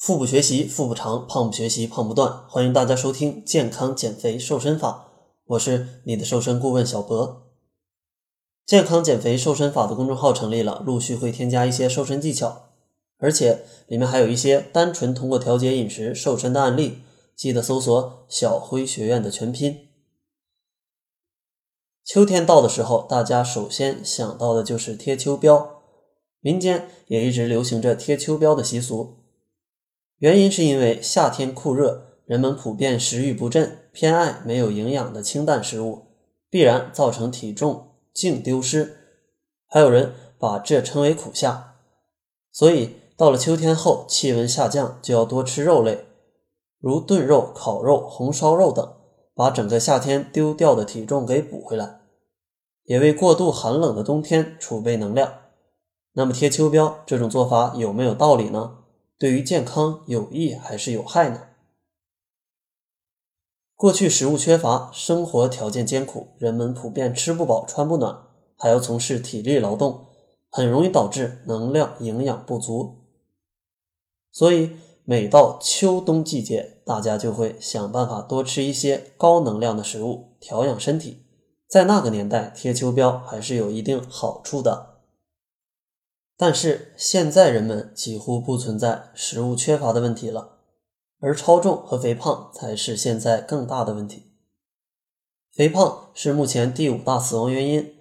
腹部学习腹部长，胖不学习胖不断。欢迎大家收听健康减肥瘦身法，我是你的瘦身顾问小博。健康减肥瘦身法的公众号成立了，陆续会添加一些瘦身技巧，而且里面还有一些单纯通过调节饮食瘦身的案例。记得搜索“小辉学院”的全拼。秋天到的时候，大家首先想到的就是贴秋膘，民间也一直流行着贴秋膘的习俗。原因是因为夏天酷热，人们普遍食欲不振，偏爱没有营养的清淡食物，必然造成体重净丢失。还有人把这称为苦夏。所以到了秋天后，气温下降，就要多吃肉类，如炖肉、烤肉、红烧肉等，把整个夏天丢掉的体重给补回来，也为过度寒冷的冬天储备能量。那么贴秋膘这种做法有没有道理呢？对于健康有益还是有害呢？过去食物缺乏，生活条件艰苦，人们普遍吃不饱穿不暖，还要从事体力劳动，很容易导致能量营养不足。所以每到秋冬季节，大家就会想办法多吃一些高能量的食物，调养身体。在那个年代，贴秋膘还是有一定好处的。但是现在人们几乎不存在食物缺乏的问题了，而超重和肥胖才是现在更大的问题。肥胖是目前第五大死亡原因，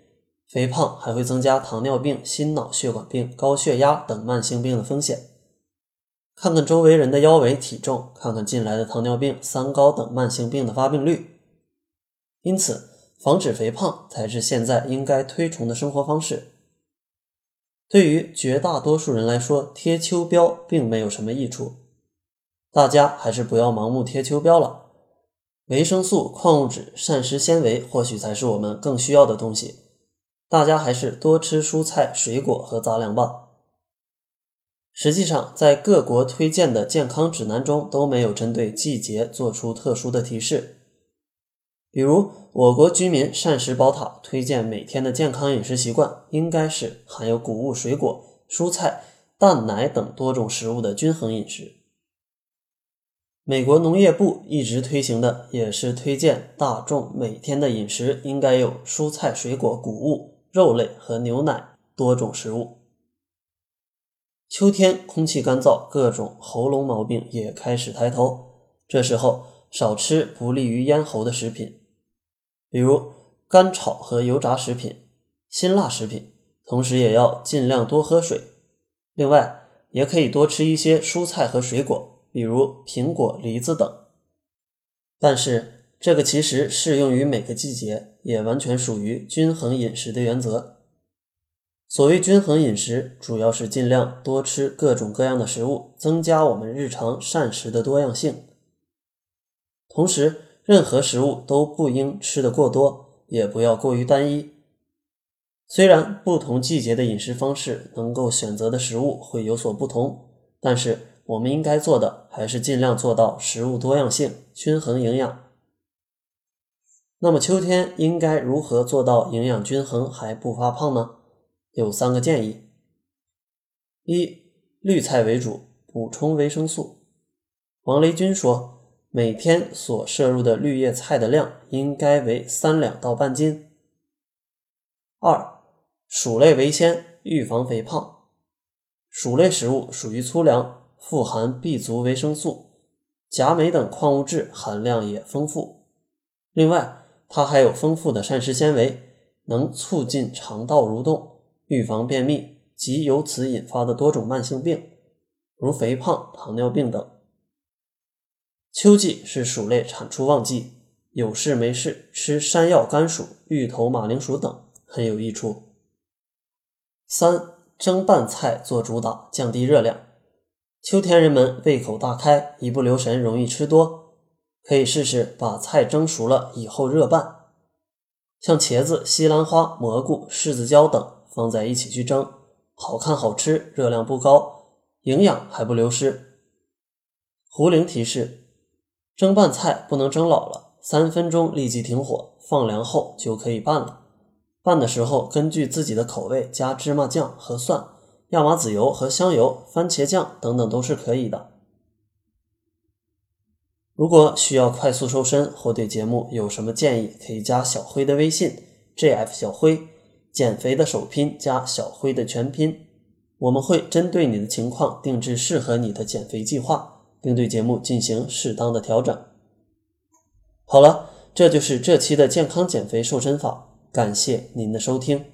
肥胖还会增加糖尿病、心脑血管病、高血压等慢性病的风险。看看周围人的腰围、体重，看看近来的糖尿病、三高等慢性病的发病率。因此，防止肥胖才是现在应该推崇的生活方式。对于绝大多数人来说，贴秋膘并没有什么益处，大家还是不要盲目贴秋膘了。维生素、矿物质、膳食纤维或许才是我们更需要的东西，大家还是多吃蔬菜、水果和杂粮吧。实际上，在各国推荐的健康指南中都没有针对季节做出特殊的提示。比如，我国居民膳食宝塔推荐每天的健康饮食习惯，应该是含有谷物、水果、蔬菜、蛋奶等多种食物的均衡饮食。美国农业部一直推行的也是推荐大众每天的饮食应该有蔬菜、水果、谷物、肉类和牛奶多种食物。秋天空气干燥，各种喉咙毛病也开始抬头，这时候少吃不利于咽喉的食品。比如干炒和油炸食品、辛辣食品，同时也要尽量多喝水。另外，也可以多吃一些蔬菜和水果，比如苹果、梨子等。但是，这个其实适用于每个季节，也完全属于均衡饮食的原则。所谓均衡饮食，主要是尽量多吃各种各样的食物，增加我们日常膳食的多样性，同时。任何食物都不应吃得过多，也不要过于单一。虽然不同季节的饮食方式能够选择的食物会有所不同，但是我们应该做的还是尽量做到食物多样性、均衡营养。那么秋天应该如何做到营养均衡还不发胖呢？有三个建议：一、绿菜为主，补充维生素。王雷军说。每天所摄入的绿叶菜的量应该为三两到半斤。二，薯类为先，预防肥胖。薯类食物属于粗粮，富含 B 族维生素、钾、镁等矿物质含量也丰富。另外，它还有丰富的膳食纤维，能促进肠道蠕动，预防便秘及由此引发的多种慢性病，如肥胖、糖尿病等。秋季是薯类产出旺季，有事没事吃山药、甘薯、芋头、马铃薯等很有益处。三蒸拌菜做主打，降低热量。秋天人们胃口大开，一不留神容易吃多，可以试试把菜蒸熟了以后热拌，像茄子、西兰花、蘑菇、柿子椒等放在一起去蒸，好看好吃，热量不高，营养还不流失。胡玲提示。蒸拌菜不能蒸老了，三分钟立即停火，放凉后就可以拌了。拌的时候根据自己的口味加芝麻酱和蒜、亚麻籽油和香油、番茄酱等等都是可以的。如果需要快速瘦身或对节目有什么建议，可以加小辉的微信 jf 小辉，减肥的首拼加小辉的全拼，我们会针对你的情况定制适合你的减肥计划，并对节目进行适当的调整。好了，这就是这期的健康减肥瘦身法，感谢您的收听。